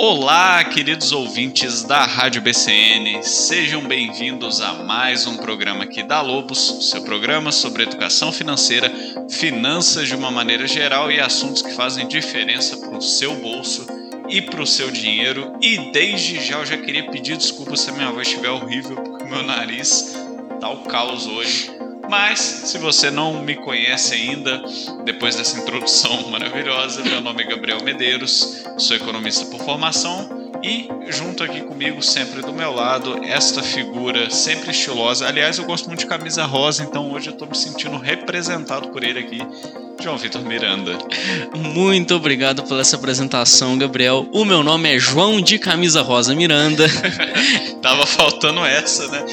Olá, queridos ouvintes da Rádio BCN, sejam bem-vindos a mais um programa aqui da Lobos, seu programa sobre educação financeira, finanças de uma maneira geral e assuntos que fazem diferença para o seu bolso e para o seu dinheiro. E desde já eu já queria pedir desculpa se a minha voz estiver horrível, porque meu nariz tá o caos hoje. Mas, se você não me conhece ainda, depois dessa introdução maravilhosa, meu nome é Gabriel Medeiros, sou economista por formação e junto aqui comigo, sempre do meu lado, esta figura sempre estilosa. Aliás, eu gosto muito de camisa rosa, então hoje eu estou me sentindo representado por ele aqui. João Vitor Miranda. Muito obrigado pela essa apresentação, Gabriel. O meu nome é João de Camisa Rosa Miranda. Tava faltando essa, né?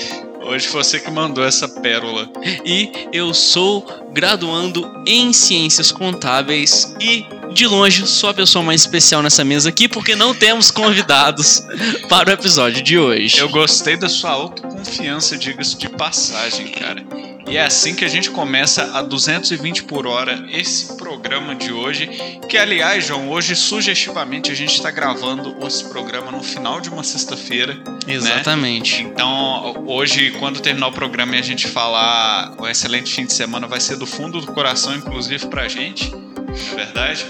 Hoje você que mandou essa pérola. E eu sou graduando em Ciências Contábeis e de longe sou a pessoa mais especial nessa mesa aqui porque não temos convidados para o episódio de hoje. Eu gostei da sua autoconfiança, diga-se de passagem, cara. E é assim que a gente começa a 220 por hora esse programa de hoje. Que, aliás, João, hoje sugestivamente a gente está gravando esse programa no final de uma sexta-feira. Né? Exatamente. Né? Então, hoje, quando terminar o programa e a gente falar um excelente fim de semana, vai ser do fundo do coração, inclusive pra gente. Não é verdade?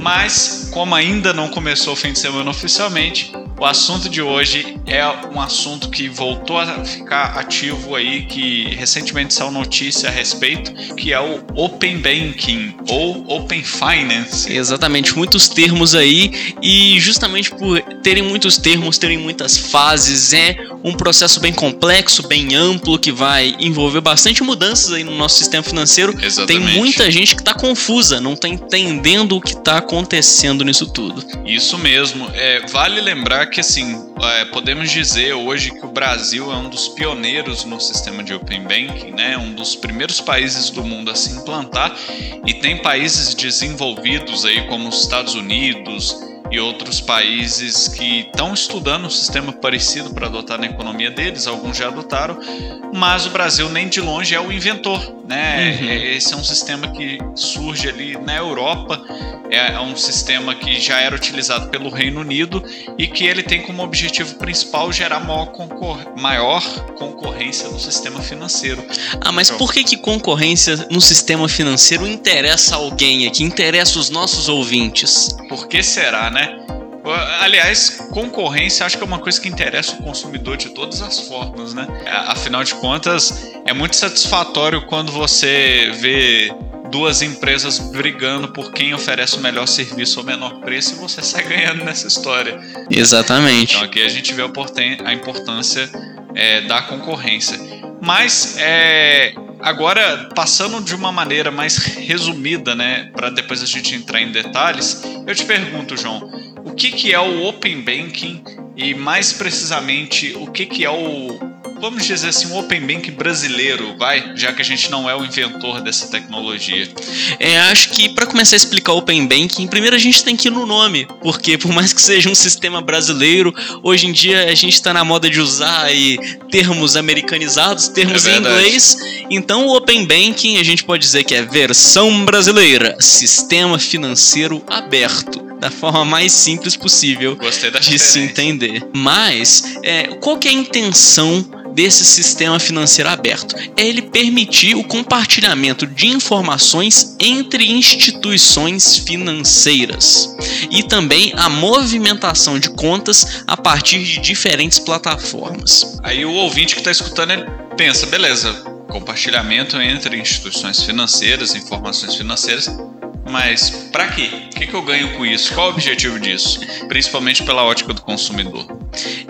Mas, como ainda não começou o fim de semana oficialmente, o assunto de hoje é um assunto que voltou a ficar ativo aí, que recentemente saiu notícia a respeito, que é o Open Banking ou Open Finance. Exatamente, muitos termos aí e justamente por terem muitos termos, terem muitas fases, é um processo bem complexo, bem amplo, que vai envolver bastante mudanças aí no nosso sistema financeiro. Exatamente. Tem muita gente que está confusa, não está entendendo o que está acontecendo nisso tudo. Isso mesmo. É, vale lembrar que assim é, podemos dizer hoje que o Brasil é um dos pioneiros no sistema de open banking, né? Um dos primeiros países do mundo a se implantar e tem países desenvolvidos aí como os Estados Unidos e outros países que estão estudando um sistema parecido para adotar na economia deles, alguns já adotaram, mas o Brasil nem de longe é o inventor, né? Uhum. Esse é um sistema que surge ali na Europa, é, é um sistema que já era utilizado pelo Reino Unido e que ele tem como objetivo principal gerar maior, concor maior concorrência no sistema financeiro. Ah, mas por que que concorrência no sistema financeiro interessa alguém aqui, interessa os nossos ouvintes? Por que será, né? Aliás, concorrência acho que é uma coisa que interessa o consumidor de todas as formas, né? Afinal de contas, é muito satisfatório quando você vê duas empresas brigando por quem oferece o melhor serviço ao menor preço e você sai ganhando nessa história. Exatamente. Então aqui a gente vê a importância é, da concorrência. Mas é, agora, passando de uma maneira mais resumida, né, para depois a gente entrar em detalhes, eu te pergunto, João, que, que é o Open Banking e mais precisamente o que, que é o vamos dizer assim, um open bank brasileiro, vai? Já que a gente não é o inventor dessa tecnologia. É, acho que para começar a explicar o open banking, primeiro a gente tem que ir no nome, porque por mais que seja um sistema brasileiro, hoje em dia a gente está na moda de usar aí termos americanizados, termos é em inglês. Então o open banking a gente pode dizer que é versão brasileira, sistema financeiro aberto da forma mais simples possível de se entender. Mas, é, qual que é a intenção desse sistema financeiro aberto? É ele permitir o compartilhamento de informações entre instituições financeiras e também a movimentação de contas a partir de diferentes plataformas. Aí o ouvinte que está escutando ele pensa, beleza, compartilhamento entre instituições financeiras, informações financeiras, mas para quê? O que, que eu ganho com isso? Qual o objetivo disso? Principalmente pela ótica do consumidor.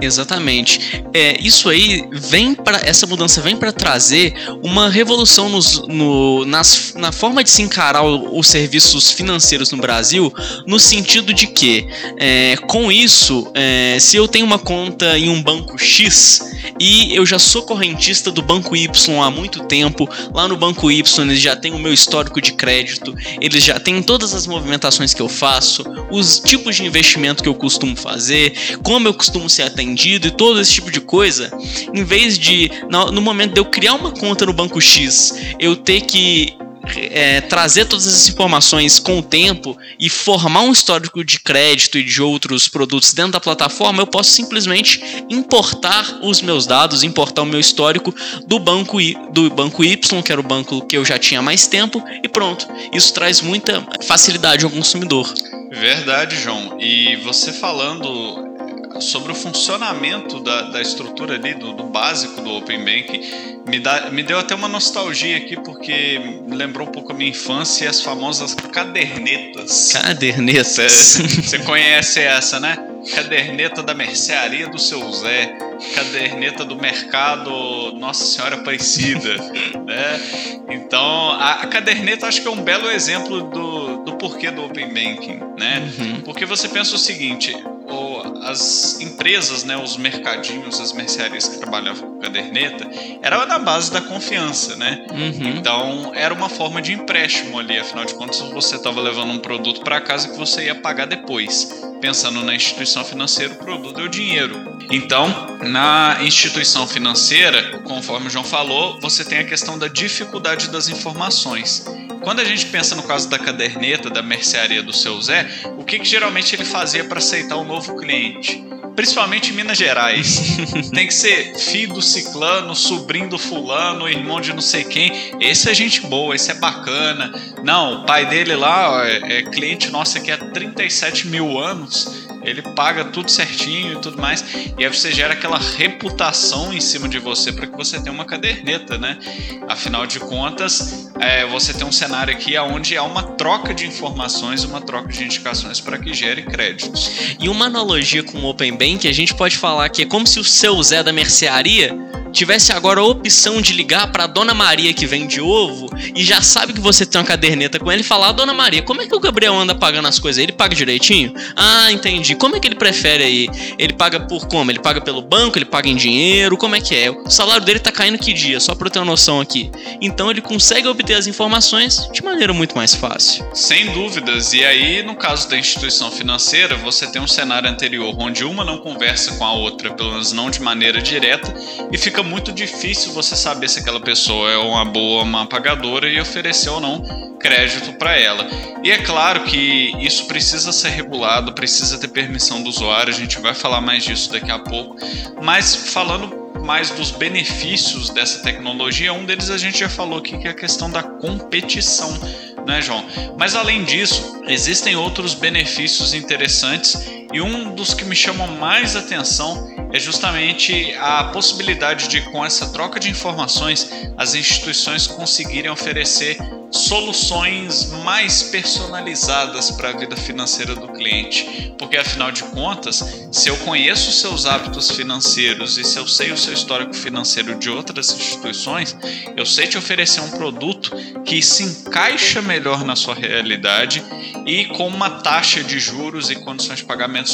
Exatamente. É, isso aí vem para essa mudança vem para trazer uma revolução nos, no, nas, na forma de se encarar o, os serviços financeiros no Brasil, no sentido de que, é, com isso, é, se eu tenho uma conta em um banco X e eu já sou correntista do banco Y há muito tempo, lá no banco Y eles já têm o meu histórico de crédito, eles já têm todas as movimentações que eu faço, os tipos de investimento que eu costumo fazer, como eu costumo ser atendido e todo esse tipo de coisa, em vez de, no momento de eu criar uma conta no banco X, eu ter que é, trazer todas essas informações com o tempo e formar um histórico de crédito e de outros produtos dentro da plataforma, eu posso simplesmente importar os meus dados, importar o meu histórico do banco I, do banco Y, que era o banco que eu já tinha mais tempo, e pronto. Isso traz muita facilidade ao consumidor. Verdade, João. E você falando sobre o funcionamento da, da estrutura ali, do, do, básico do Open Banking, me, dá, me deu até uma nostalgia aqui, porque lembrou um pouco a minha infância e as famosas cadernetas. Cadernetas? Você conhece essa, né? Caderneta da mercearia do seu Zé, caderneta do mercado Nossa Senhora Aparecida, né? Então, a, a caderneta acho que é um belo exemplo do, do porquê do Open Banking, né? Uhum. Porque você pensa o seguinte, as empresas, né, os mercadinhos, as mercearias que trabalhavam com caderneta, era na base da confiança, né? Uhum. Então era uma forma de empréstimo ali, afinal de contas você estava levando um produto para casa que você ia pagar depois. Pensando na instituição financeira, o produto é o dinheiro. Então, na instituição financeira, conforme o João falou, você tem a questão da dificuldade das informações. Quando a gente pensa no caso da caderneta da mercearia do seu Zé, o que, que geralmente ele fazia para aceitar um novo cliente? Principalmente em Minas Gerais. Tem que ser filho do ciclano, sobrinho do fulano, irmão de não sei quem. Esse é gente boa, esse é bacana. Não, o pai dele lá é, é cliente nosso aqui há 37 mil anos ele paga tudo certinho e tudo mais, e aí você gera aquela reputação em cima de você para que você tenha uma caderneta, né? Afinal de contas, é, você tem um cenário aqui onde há uma troca de informações, uma troca de indicações para que gere créditos. E uma analogia com o Open Bank, a gente pode falar que é como se o seu Zé da mercearia tivesse agora a opção de ligar para Dona Maria que vende ovo e já sabe que você tem uma caderneta com ele e falar: Dona Maria, como é que o Gabriel anda pagando as coisas? Ele paga direitinho? Ah, entendi. Como é que ele prefere aí? Ele paga por como? Ele paga pelo banco? Ele paga em dinheiro? Como é que é? O salário dele tá caindo que dia? Só para eu ter uma noção aqui. Então ele consegue obter as informações de maneira muito mais fácil. Sem dúvidas. E aí, no caso da instituição financeira, você tem um cenário anterior onde uma não conversa com a outra, pelo menos não de maneira direta, e fica fica muito difícil você saber se aquela pessoa é uma boa uma pagadora e oferecer ou não crédito para ela. E é claro que isso precisa ser regulado, precisa ter permissão do usuário, a gente vai falar mais disso daqui a pouco. Mas falando mais dos benefícios dessa tecnologia, um deles a gente já falou aqui que é a questão da competição, né, João? Mas além disso, existem outros benefícios interessantes e um dos que me chamam mais atenção é justamente a possibilidade de, com essa troca de informações, as instituições conseguirem oferecer soluções mais personalizadas para a vida financeira do cliente. Porque afinal de contas, se eu conheço seus hábitos financeiros e se eu sei o seu histórico financeiro de outras instituições, eu sei te oferecer um produto que se encaixa melhor na sua realidade e com uma taxa de juros e condições de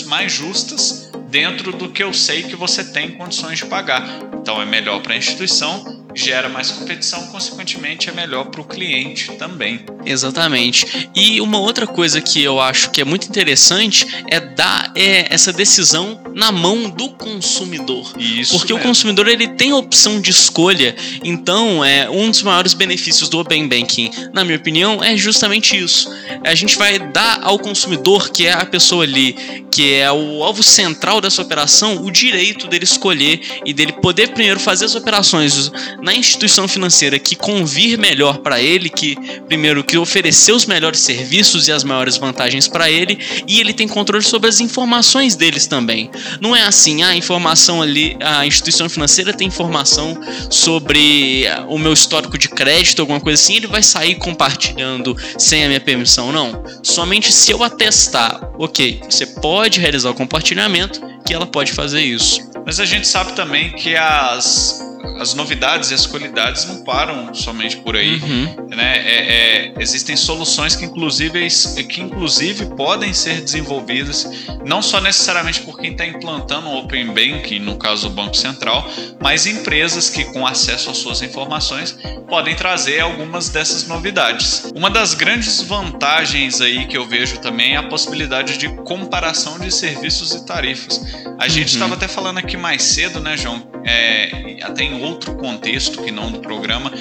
mais justas dentro do que eu sei que você tem condições de pagar. Então é melhor para a instituição gera mais competição, consequentemente é melhor para o cliente também. Exatamente. E uma outra coisa que eu acho que é muito interessante é dar é, essa decisão na mão do consumidor. Isso Porque mesmo. o consumidor ele tem a opção de escolha. Então, é um dos maiores benefícios do Open Banking, na minha opinião, é justamente isso. A gente vai dar ao consumidor, que é a pessoa ali, que é o alvo central dessa operação, o direito dele escolher e dele poder primeiro fazer as operações na instituição financeira que convir melhor para ele, que primeiro que oferecer os melhores serviços e as maiores vantagens para ele, e ele tem controle sobre as informações deles também. Não é assim, a informação ali, a instituição financeira tem informação sobre o meu histórico de crédito, alguma coisa assim, ele vai sair compartilhando sem a minha permissão, não. Somente se eu atestar, ok, você pode realizar o compartilhamento, que ela pode fazer isso. Mas a gente sabe também que as as novidades e as qualidades não param somente por aí. Uhum. Né? É, é, existem soluções que inclusive, que inclusive podem ser desenvolvidas não só necessariamente por quem está implantando o Open Banking, no caso do Banco Central, mas empresas que com acesso às suas informações podem trazer algumas dessas novidades. Uma das grandes vantagens aí que eu vejo também é a possibilidade de comparação de serviços e tarifas. A gente estava uhum. até falando aqui mais cedo, né, João? É, até em outro contexto que não do programa,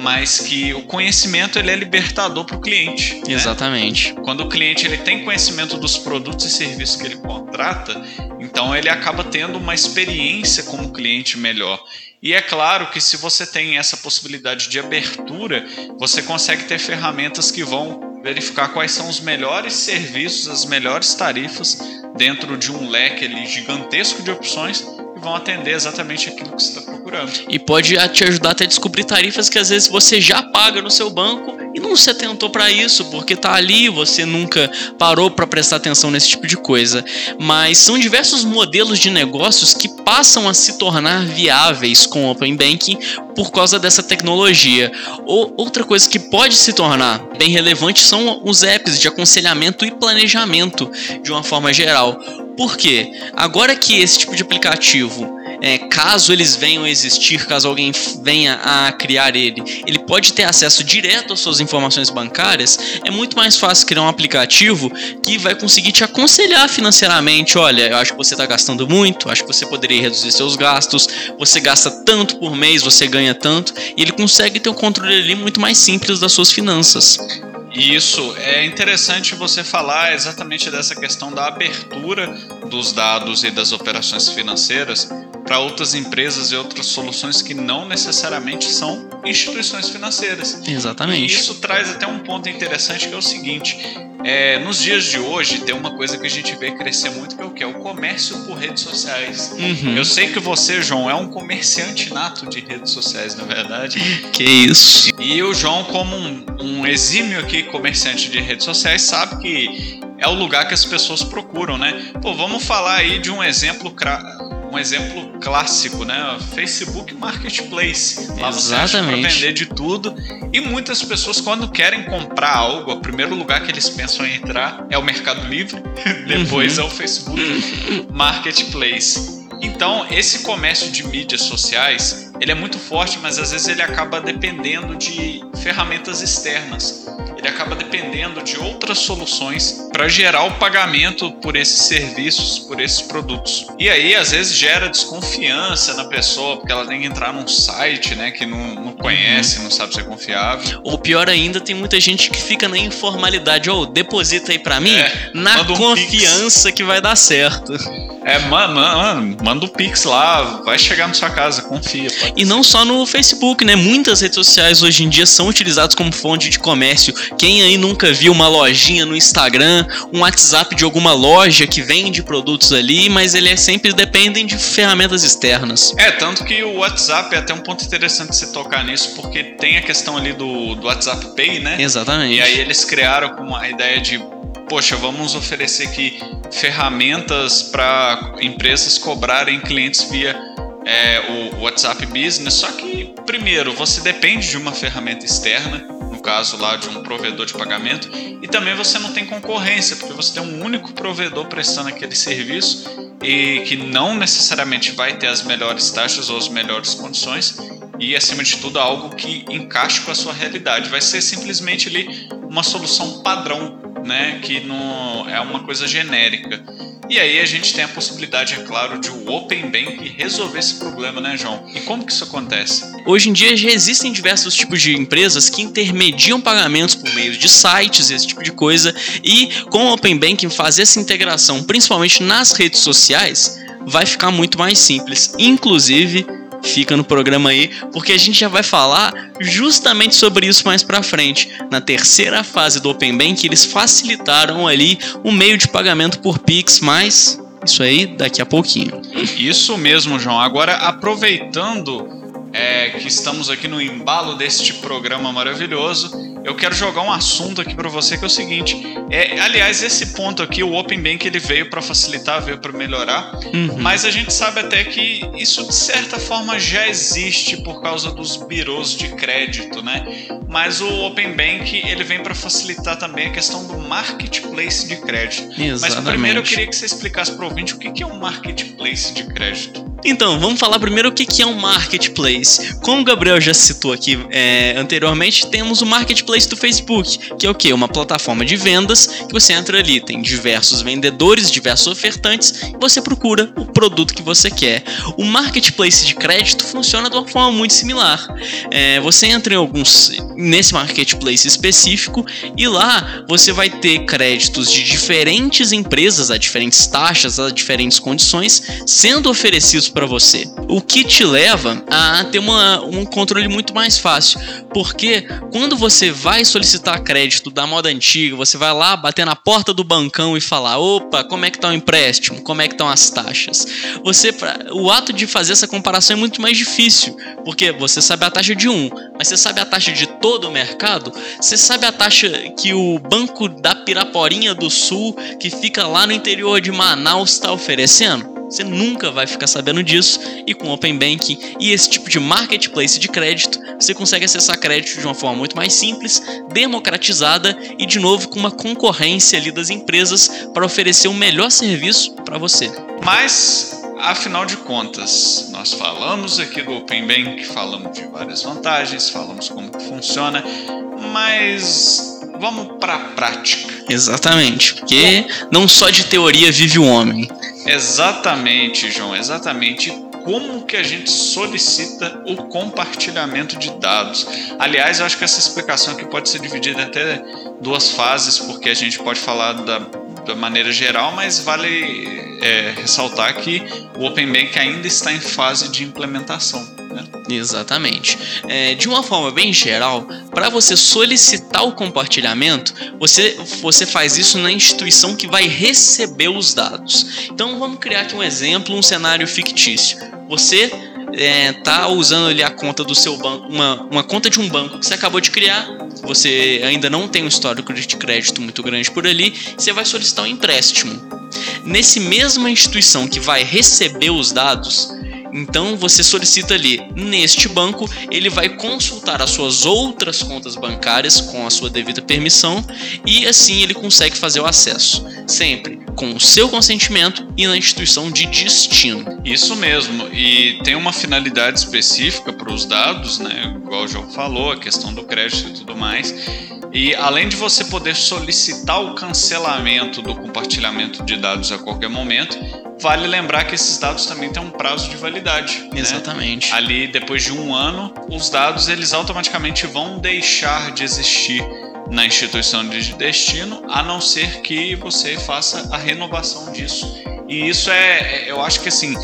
mas que o conhecimento ele é libertador para o cliente. Né? Exatamente. Quando o cliente ele tem conhecimento dos produtos e serviços que ele contrata, então ele acaba tendo uma experiência como cliente melhor. E é claro que se você tem essa possibilidade de abertura, você consegue ter ferramentas que vão verificar quais são os melhores serviços, as melhores tarifas dentro de um leque ali gigantesco de opções vão atender exatamente aquilo que você está procurando. E pode te ajudar até a descobrir tarifas que às vezes você já paga no seu banco e não se atentou para isso, porque tá ali, você nunca parou para prestar atenção nesse tipo de coisa. Mas são diversos modelos de negócios que passam a se tornar viáveis com o Open Banking por causa dessa tecnologia. Ou outra coisa que pode se tornar bem relevante são os apps de aconselhamento e planejamento de uma forma geral. Por quê? Agora que esse tipo de aplicativo é, caso eles venham a existir, caso alguém venha a criar ele, ele pode ter acesso direto às suas informações bancárias, é muito mais fácil criar um aplicativo que vai conseguir te aconselhar financeiramente. Olha, eu acho que você está gastando muito, acho que você poderia reduzir seus gastos, você gasta tanto por mês, você ganha tanto, e ele consegue ter um controle ali muito mais simples das suas finanças. Isso é interessante você falar exatamente dessa questão da abertura dos dados e das operações financeiras para outras empresas e outras soluções que não necessariamente são instituições financeiras. Exatamente. E isso traz até um ponto interessante que é o seguinte: é, nos dias de hoje tem uma coisa que a gente vê crescer muito que é o que é o comércio por redes sociais. Uhum. Eu sei que você, João, é um comerciante nato de redes sociais, na verdade. Que isso? E o João, como um, um exímio aqui comerciante de redes sociais, sabe que é o lugar que as pessoas procuram, né? Pô, vamos falar aí de um exemplo um exemplo clássico, né? Facebook Marketplace. Lá você acha para vender de tudo. E muitas pessoas, quando querem comprar algo, o primeiro lugar que eles pensam em entrar é o Mercado Livre, depois uhum. é o Facebook Marketplace. Então, esse comércio de mídias sociais, ele é muito forte, mas às vezes ele acaba dependendo de ferramentas externas ele acaba dependendo de outras soluções para gerar o pagamento por esses serviços, por esses produtos. E aí, às vezes, gera desconfiança na pessoa, porque ela tem que entrar num site né, que não, não conhece, uhum. não sabe se é confiável. Ou pior ainda, tem muita gente que fica na informalidade. Ou oh, deposita aí para mim, é, na um confiança que vai dar certo. É, mano, mano, manda o Pix lá, vai chegar na sua casa, confia. E não só no Facebook, né? Muitas redes sociais hoje em dia são utilizadas como fonte de comércio. Quem aí nunca viu uma lojinha no Instagram, um WhatsApp de alguma loja que vende produtos ali, mas ele é sempre dependem de ferramentas externas. É, tanto que o WhatsApp é até um ponto interessante você tocar nisso, porque tem a questão ali do, do WhatsApp Pay, né? Exatamente. E aí eles criaram com a ideia de poxa, vamos oferecer aqui ferramentas para empresas cobrarem clientes via é, o WhatsApp Business. Só que, primeiro, você depende de uma ferramenta externa, caso lá de um provedor de pagamento, e também você não tem concorrência, porque você tem um único provedor prestando aquele serviço e que não necessariamente vai ter as melhores taxas ou as melhores condições e acima de tudo algo que encaixe com a sua realidade. Vai ser simplesmente ali uma solução padrão né, que não é uma coisa genérica. E aí a gente tem a possibilidade, é claro, de o Open Bank resolver esse problema, né, João? E como que isso acontece? Hoje em dia já existem diversos tipos de empresas que intermediam pagamentos por meio de sites, esse tipo de coisa, e com o Open Banking fazer essa integração, principalmente nas redes sociais, vai ficar muito mais simples. Inclusive, fica no programa aí, porque a gente já vai falar justamente sobre isso mais para frente. Na terceira fase do Open Bank, eles facilitaram ali o meio de pagamento por Pix, mas isso aí daqui a pouquinho. Isso mesmo, João. Agora aproveitando é, que estamos aqui no embalo deste programa maravilhoso, eu quero jogar um assunto aqui para você que é o seguinte. É, aliás, esse ponto aqui, o Open Bank, ele veio para facilitar, veio para melhorar, uhum. mas a gente sabe até que isso de certa forma já existe por causa dos birôs de crédito, né? Mas o Open Bank ele vem para facilitar também a questão do marketplace de crédito. Exatamente. Mas primeiro eu queria que você explicasse para o ouvinte o que é um marketplace de crédito. Então, vamos falar primeiro o que é um marketplace. Como o Gabriel já citou aqui é, anteriormente, temos o marketplace do Facebook, que é o que? Uma plataforma de vendas que você entra ali, tem diversos vendedores, diversos ofertantes, e você procura o produto que você quer. O Marketplace de crédito funciona de uma forma muito similar. É, você entra em alguns nesse Marketplace específico e lá você vai ter créditos de diferentes empresas a diferentes taxas, a diferentes condições sendo oferecidos para você. O que te leva a ter uma, um controle muito mais fácil, porque quando você vai solicitar crédito da moda antiga, você vai lá bater na porta do bancão e falar: opa, como é que tá o empréstimo? Como é que estão as taxas? Você, o ato de fazer essa comparação é muito mais difícil, porque você sabe a taxa de um, mas você sabe a taxa de todo o mercado? Você sabe a taxa que o Banco da Piraporinha do Sul, que fica lá no interior de Manaus, está oferecendo? Você nunca vai ficar sabendo disso e com Open Banking e esse tipo de marketplace de crédito, você consegue acessar crédito de uma forma muito mais simples, democratizada e de novo com uma concorrência ali das empresas para oferecer o um melhor serviço para você. Mas afinal de contas, nós falamos aqui do Open Bank, falamos de várias vantagens, falamos como que funciona, mas vamos para a prática. Exatamente, porque não só de teoria vive o homem. Exatamente, João, exatamente como que a gente solicita o compartilhamento de dados. Aliás, eu acho que essa explicação aqui pode ser dividida até duas fases, porque a gente pode falar da, da maneira geral, mas vale é, ressaltar que o Open Bank ainda está em fase de implementação. Exatamente. É, de uma forma bem geral, para você solicitar o compartilhamento, você, você faz isso na instituição que vai receber os dados. Então vamos criar aqui um exemplo, um cenário fictício. Você é, tá usando ali a conta do seu banco, uma, uma conta de um banco que você acabou de criar, você ainda não tem um histórico de crédito muito grande por ali, você vai solicitar um empréstimo. Nesse mesma instituição que vai receber os dados, então você solicita ali neste banco, ele vai consultar as suas outras contas bancárias com a sua devida permissão e assim ele consegue fazer o acesso, sempre com o seu consentimento e na instituição de destino. Isso mesmo, e tem uma finalidade específica para os dados, né? Igual o João falou, a questão do crédito e tudo mais. E além de você poder solicitar o cancelamento do compartilhamento de dados a qualquer momento, vale lembrar que esses dados também têm um prazo de validade. Né? Exatamente. Né? Ali, depois de um ano, os dados eles automaticamente vão deixar de existir na instituição de destino, a não ser que você faça a renovação disso. E isso é, eu acho que assim,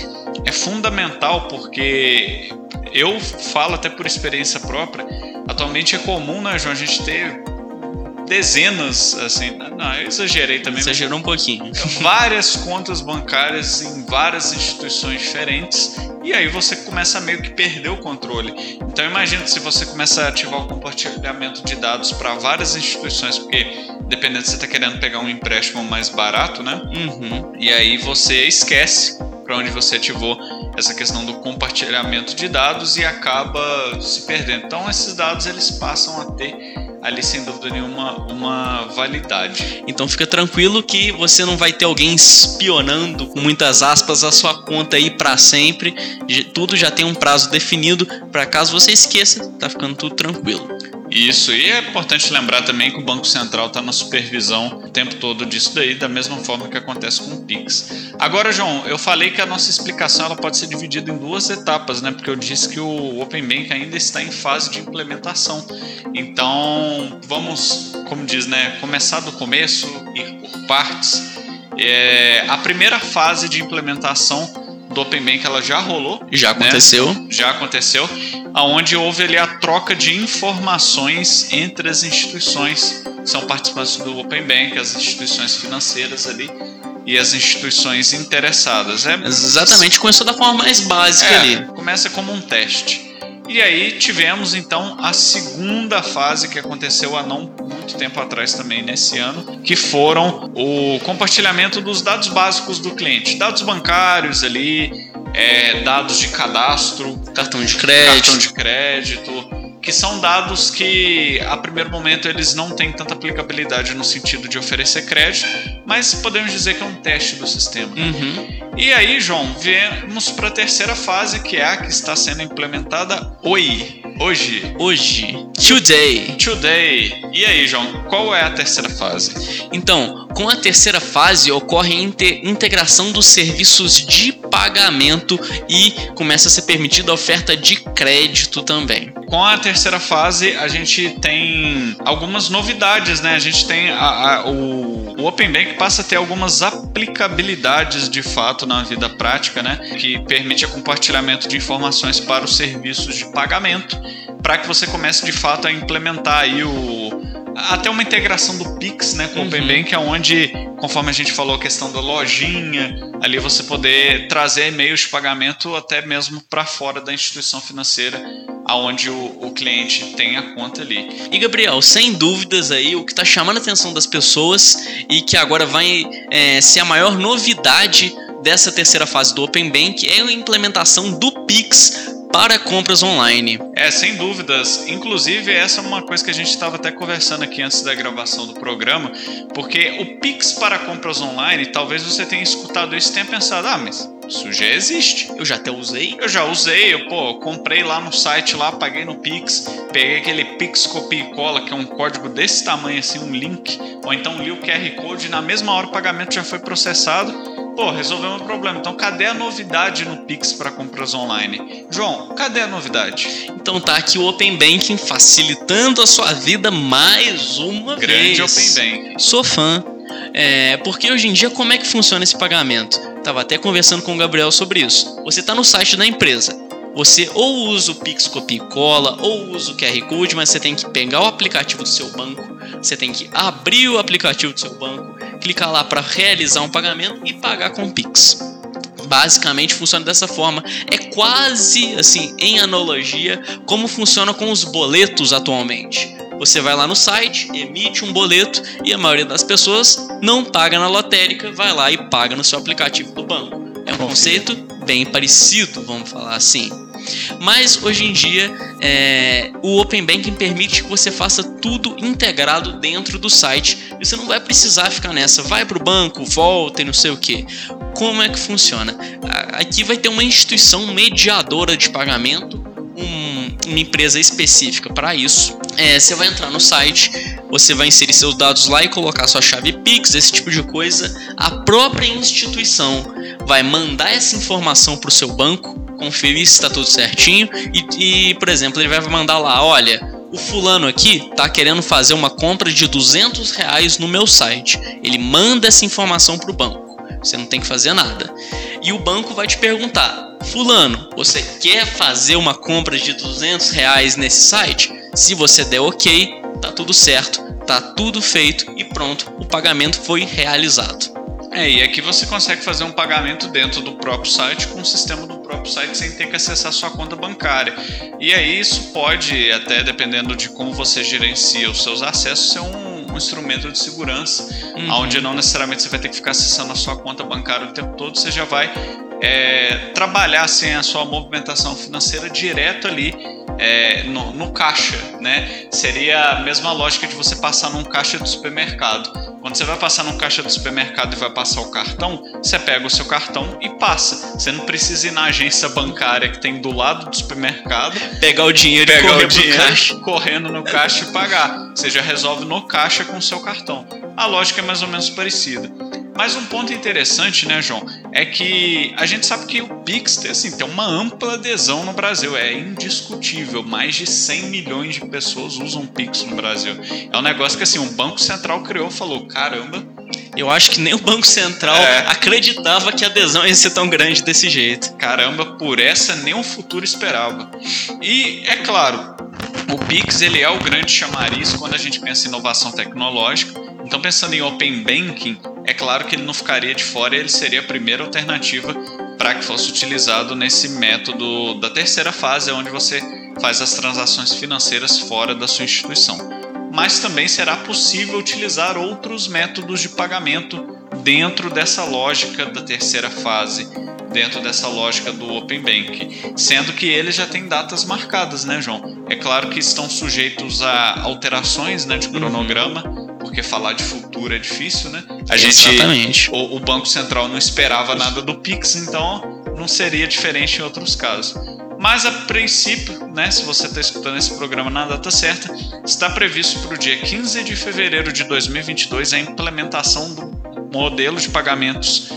é fundamental porque eu falo até por experiência própria, atualmente é comum, né, João, a gente ter dezenas, assim, não, eu exagerei também. Exagerou um pouquinho. Várias contas bancárias em várias instituições diferentes e aí você começa a meio que perder o controle. Então imagina se você começa a ativar o compartilhamento de dados para várias instituições, porque dependendo se você está querendo pegar um empréstimo mais barato, né? Uhum. E aí você esquece para onde você ativou essa questão do compartilhamento de dados e acaba se perdendo. Então esses dados eles passam a ter ali sem dúvida nenhuma uma validade. Então fica tranquilo que você não vai ter alguém espionando com muitas aspas a sua conta aí para sempre. Tudo já tem um prazo definido para caso você esqueça, tá ficando tudo tranquilo. Isso, e é importante lembrar também que o Banco Central está na supervisão o tempo todo disso daí, da mesma forma que acontece com o Pix. Agora, João, eu falei que a nossa explicação ela pode ser dividida em duas etapas, né? Porque eu disse que o Open Bank ainda está em fase de implementação. Então, vamos, como diz, né, começar do começo, ir por partes. É, a primeira fase de implementação do Open Bank ela já rolou. Já né? aconteceu. Já aconteceu. Onde houve ali a troca de informações entre as instituições que são participantes do Open Bank, as instituições financeiras ali e as instituições interessadas. É, Exatamente, começou da forma mais básica é, ali. Começa como um teste. E aí tivemos então a segunda fase que aconteceu há não muito tempo atrás também nesse ano, que foram o compartilhamento dos dados básicos do cliente, dados bancários ali, é, dados de cadastro, cartão de crédito, cartão de crédito, que são dados que a primeiro momento eles não têm tanta aplicabilidade no sentido de oferecer crédito, mas podemos dizer que é um teste do sistema. Uhum. E aí, João, viemos para a terceira fase, que é a que está sendo implementada hoje. Hoje. Hoje. Today. Today. E aí, João, qual é a terceira fase? Então, com a terceira fase ocorre a integração dos serviços de pagamento e começa a ser permitida a oferta de crédito também. Com a terceira fase, a gente tem algumas novidades, né? A gente tem a, a, o, o Open Bank passa a ter algumas aplicabilidades de fato na vida prática, né? Que permite o compartilhamento de informações para os serviços de pagamento, para que você comece de fato a implementar aí o até uma integração do Pix, né, com uhum. o Open Bank, onde, conforme a gente falou, a questão da lojinha, ali você poder trazer e-mails de pagamento até mesmo para fora da instituição financeira, aonde o, o, cliente tem a conta ali. E Gabriel, sem dúvidas aí, o que está chamando a atenção das pessoas e que agora vai é, ser a maior novidade dessa terceira fase do Open Bank é a implementação do Pix para compras online. É, sem dúvidas. Inclusive, essa é uma coisa que a gente estava até conversando aqui antes da gravação do programa, porque o Pix para compras online, talvez você tenha escutado isso e tenha pensado, ah, mas isso já existe. Eu já até usei. Eu já usei, eu, pô, comprei lá no site lá, paguei no Pix, peguei aquele Pix copia e cola, que é um código desse tamanho assim, um link, ou então li o QR Code e na mesma hora o pagamento já foi processado Pô, resolvemos o problema. Então, cadê a novidade no Pix para compras online? João, cadê a novidade? Então tá aqui o Open Banking facilitando a sua vida mais uma Grande vez. Grande Open Banking. Sou fã. É, porque hoje em dia, como é que funciona esse pagamento? Tava até conversando com o Gabriel sobre isso. Você está no site da empresa. Você ou usa o Pix Copia e Cola ou usa o QR Code, mas você tem que pegar o aplicativo do seu banco, você tem que abrir o aplicativo do seu banco, clicar lá para realizar um pagamento e pagar com Pix. Basicamente funciona dessa forma. É quase assim, em analogia, como funciona com os boletos atualmente. Você vai lá no site, emite um boleto e a maioria das pessoas não paga na lotérica, vai lá e paga no seu aplicativo do banco. É um conceito bem parecido, vamos falar assim. Mas hoje em dia é, o Open Banking permite que você faça tudo integrado dentro do site. E você não vai precisar ficar nessa, vai para o banco, volta e não sei o que. Como é que funciona? Aqui vai ter uma instituição mediadora de pagamento, uma empresa específica para isso. É, você vai entrar no site, você vai inserir seus dados lá e colocar sua chave Pix, esse tipo de coisa. A própria instituição vai mandar essa informação para o seu banco conferir se está tudo certinho e, e, por exemplo, ele vai mandar lá, olha, o fulano aqui tá querendo fazer uma compra de 200 reais no meu site. Ele manda essa informação para o banco. Você não tem que fazer nada. E o banco vai te perguntar, fulano, você quer fazer uma compra de 200 reais nesse site? Se você der ok, tá tudo certo, tá tudo feito e pronto, o pagamento foi realizado. É, e aqui você consegue fazer um pagamento dentro do próprio site com o sistema do próprio site sem ter que acessar sua conta bancária. E aí isso pode, até dependendo de como você gerencia os seus acessos, ser um, um instrumento de segurança, uhum. onde não necessariamente você vai ter que ficar acessando a sua conta bancária o tempo todo, você já vai é, trabalhar sem a sua movimentação financeira direto ali é, no, no, caixa, né? Seria a mesma lógica de você passar num caixa do supermercado. Quando você vai passar num caixa do supermercado e vai passar o cartão, você pega o seu cartão e passa. Você não precisa ir na agência bancária que tem do lado do supermercado, pegar o dinheiro pegar e correr o dinheiro, caixa. correndo no caixa e pagar. Você já resolve no caixa com o seu cartão. A lógica é mais ou menos parecida. Mas um ponto interessante, né, João, é que a gente sabe que o Pix assim, tem uma ampla adesão no Brasil, é indiscutível. Mais de 100 milhões de pessoas usam Pix no Brasil. É um negócio que assim, o Banco Central criou, falou, caramba. Eu acho que nem o Banco Central é. acreditava que a adesão ia ser tão grande desse jeito. Caramba, por essa nem o futuro esperava. E é claro, o Pix ele é o grande chamariz quando a gente pensa em inovação tecnológica. Então, pensando em Open Banking, é claro que ele não ficaria de fora e ele seria a primeira alternativa para que fosse utilizado nesse método da terceira fase, onde você faz as transações financeiras fora da sua instituição. Mas também será possível utilizar outros métodos de pagamento dentro dessa lógica da terceira fase, dentro dessa lógica do Open Bank, sendo que eles já têm datas marcadas, né, João? É claro que estão sujeitos a alterações né, de cronograma. Uhum porque falar de futuro é difícil, né? A gente, Exatamente. O, o Banco Central não esperava nada do Pix, então não seria diferente em outros casos. Mas a princípio, né, se você está escutando esse programa na data certa, está previsto para o dia 15 de fevereiro de 2022 a implementação do modelo de pagamentos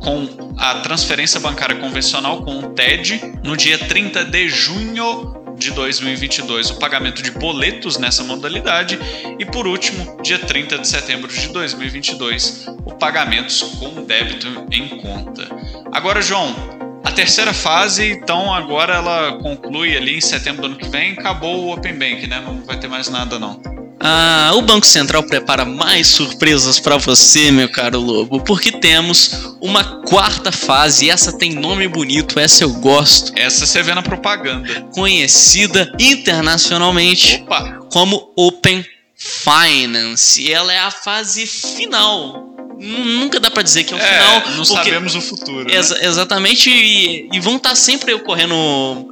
com a transferência bancária convencional com o TED no dia 30 de junho de 2022 o pagamento de boletos nessa modalidade e por último, dia 30 de setembro de 2022, o pagamentos com débito em conta. Agora, João, a terceira fase, então agora ela conclui ali em setembro do ano que vem, acabou o Open Bank, né? Não vai ter mais nada não. Ah, o Banco Central prepara mais surpresas para você, meu caro Lobo, porque temos uma quarta fase, e essa tem nome bonito, essa eu gosto. Essa você vê na propaganda. Conhecida internacionalmente Opa. como Open Finance. Ela é a fase final nunca dá para dizer que é o é, final. Não sabemos o futuro. Exa né? Exatamente, e, e, vão estar tá sempre ocorrendo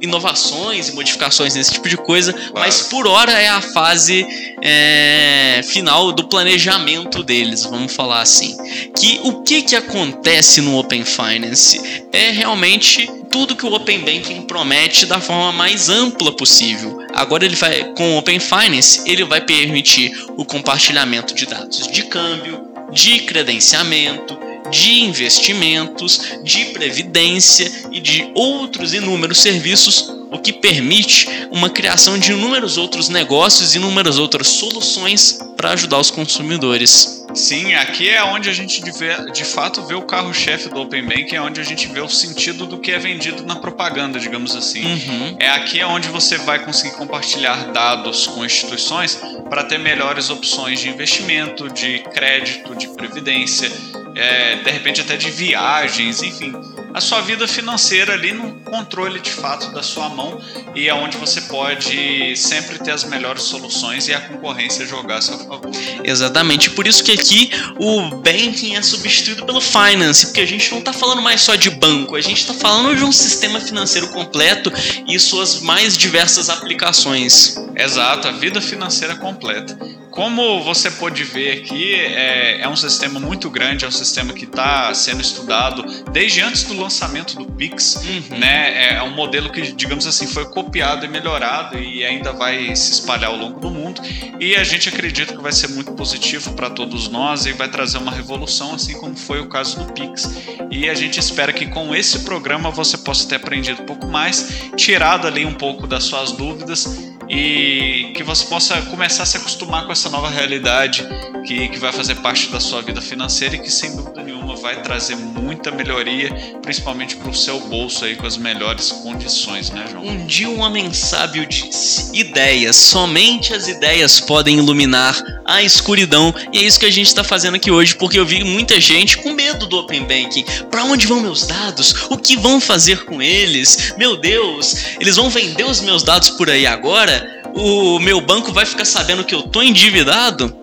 inovações e modificações nesse tipo de coisa, claro. mas por hora é a fase é, final do planejamento deles, vamos falar assim. Que o que, que acontece no Open Finance é realmente tudo que o Open Banking promete da forma mais ampla possível. Agora ele vai com o Open Finance, ele vai permitir o compartilhamento de dados de câmbio, de credenciamento, de investimentos, de previdência e de outros inúmeros serviços, o que permite uma criação de inúmeros outros negócios e inúmeras outras soluções para ajudar os consumidores. Sim, aqui é onde a gente de, fato vê o carro-chefe do Open Bank, é onde a gente vê o sentido do que é vendido na propaganda, digamos assim. Uhum. É aqui é onde você vai conseguir compartilhar dados com instituições para ter melhores opções de investimento, de crédito, de previdência, é, de repente até de viagens, enfim a sua vida financeira ali no controle de fato da sua mão e é onde você pode sempre ter as melhores soluções e a concorrência jogar a seu favor. Exatamente, por isso que aqui o banking é substituído pelo finance, porque a gente não está falando mais só de banco, a gente está falando de um sistema financeiro completo e suas mais diversas aplicações. Exato, a vida financeira completa. Como você pode ver aqui, é, é um sistema muito grande, é um sistema que está sendo estudado desde antes do lançamento do Pix. Uhum. Né? É um modelo que, digamos assim, foi copiado e melhorado e ainda vai se espalhar ao longo do mundo. E a gente acredita que vai ser muito positivo para todos nós e vai trazer uma revolução, assim como foi o caso do Pix. E a gente espera que com esse programa você possa ter aprendido um pouco mais, tirado ali um pouco das suas dúvidas e que você possa começar a se acostumar com essa nova realidade que, que vai fazer parte da sua vida financeira e que sem dúvida nenhuma vai trazer muita melhoria, principalmente para o seu bolso aí com as melhores condições, né, João? Um dia um homem sábio disse: ideias, somente as ideias podem iluminar a escuridão e é isso que a gente está fazendo aqui hoje, porque eu vi muita gente com medo do Open Banking. Para onde vão meus dados? O que vão fazer com eles? Meu Deus, eles vão vender os meus dados por aí agora? o meu banco vai ficar sabendo que eu tô endividado?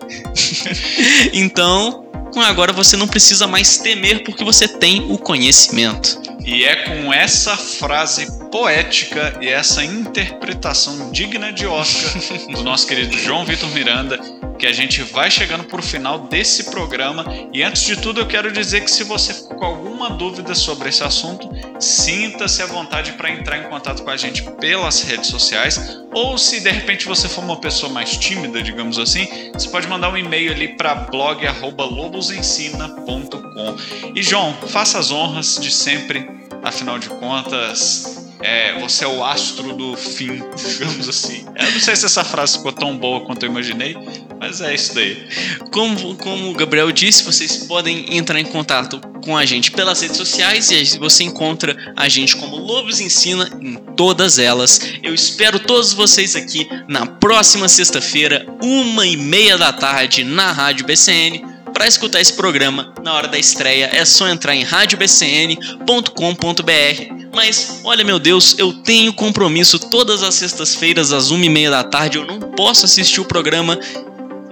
então, agora você não precisa mais temer porque você tem o conhecimento. E é com essa frase poética e essa interpretação digna de Oscar do nosso querido João Vitor Miranda que a gente vai chegando por final desse programa. E antes de tudo, eu quero dizer que se você ficou com alguma dúvida sobre esse assunto, sinta-se à vontade para entrar em contato com a gente pelas redes sociais. Ou se de repente você for uma pessoa mais tímida, digamos assim, você pode mandar um e-mail ali para blog@lobosensina.com. E João, faça as honras de sempre, afinal de contas, é, você é o astro do fim, digamos assim. Eu não sei se essa frase ficou tão boa quanto eu imaginei, mas é isso daí. Como, como o Gabriel disse, vocês podem entrar em contato com a gente pelas redes sociais e você encontra a gente como Lobos Ensina em todas elas. Eu espero todos vocês aqui na próxima sexta-feira, uma e meia da tarde, na Rádio BCN para escutar esse programa na hora da estreia é só entrar em radiobcn.com.br. Mas olha, meu Deus, eu tenho compromisso todas as sextas-feiras às uma e meia da tarde. Eu não posso assistir o programa.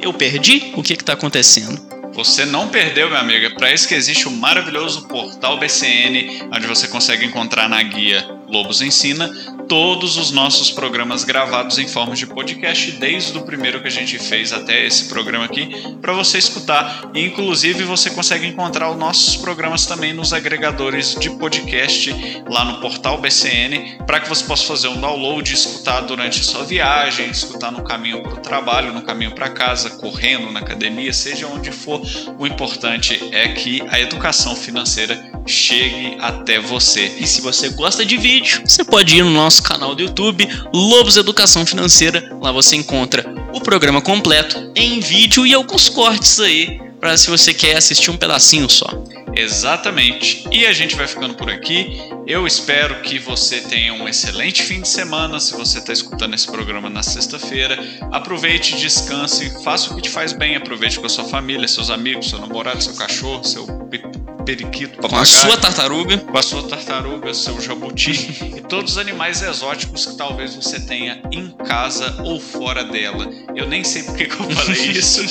Eu perdi? O que está acontecendo? Você não perdeu, meu amigo. É para isso que existe o maravilhoso portal BCN, onde você consegue encontrar na guia Lobos Ensina todos os nossos programas gravados em forma de podcast, desde o primeiro que a gente fez até esse programa aqui, para você escutar. E, inclusive, você consegue encontrar os nossos programas também nos agregadores de podcast lá no portal BCN, para que você possa fazer um download, escutar durante a sua viagem, escutar no caminho para o trabalho, no caminho para casa, correndo na academia, seja onde for. O importante é que a educação financeira chegue até você. E se você gosta de vídeo, você pode ir no nosso canal do YouTube, Lobos Educação Financeira. Lá você encontra o programa completo em vídeo e alguns cortes aí, para se você quer assistir um pedacinho só. Exatamente. E a gente vai ficando por aqui. Eu espero que você tenha um excelente fim de semana. Se você está escutando esse programa na sexta-feira, aproveite, descanse, faça o que te faz bem. Aproveite com a sua família, seus amigos, seu namorado, seu cachorro, seu periquito, papagaio, com a sua tartaruga, com a sua tartaruga, seu jabuti e todos os animais exóticos que talvez você tenha em casa ou fora dela. Eu nem sei porque que eu falei isso,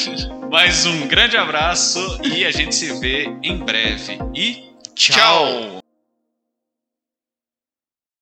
mas um grande abraço e a gente se vê em breve. E tchau.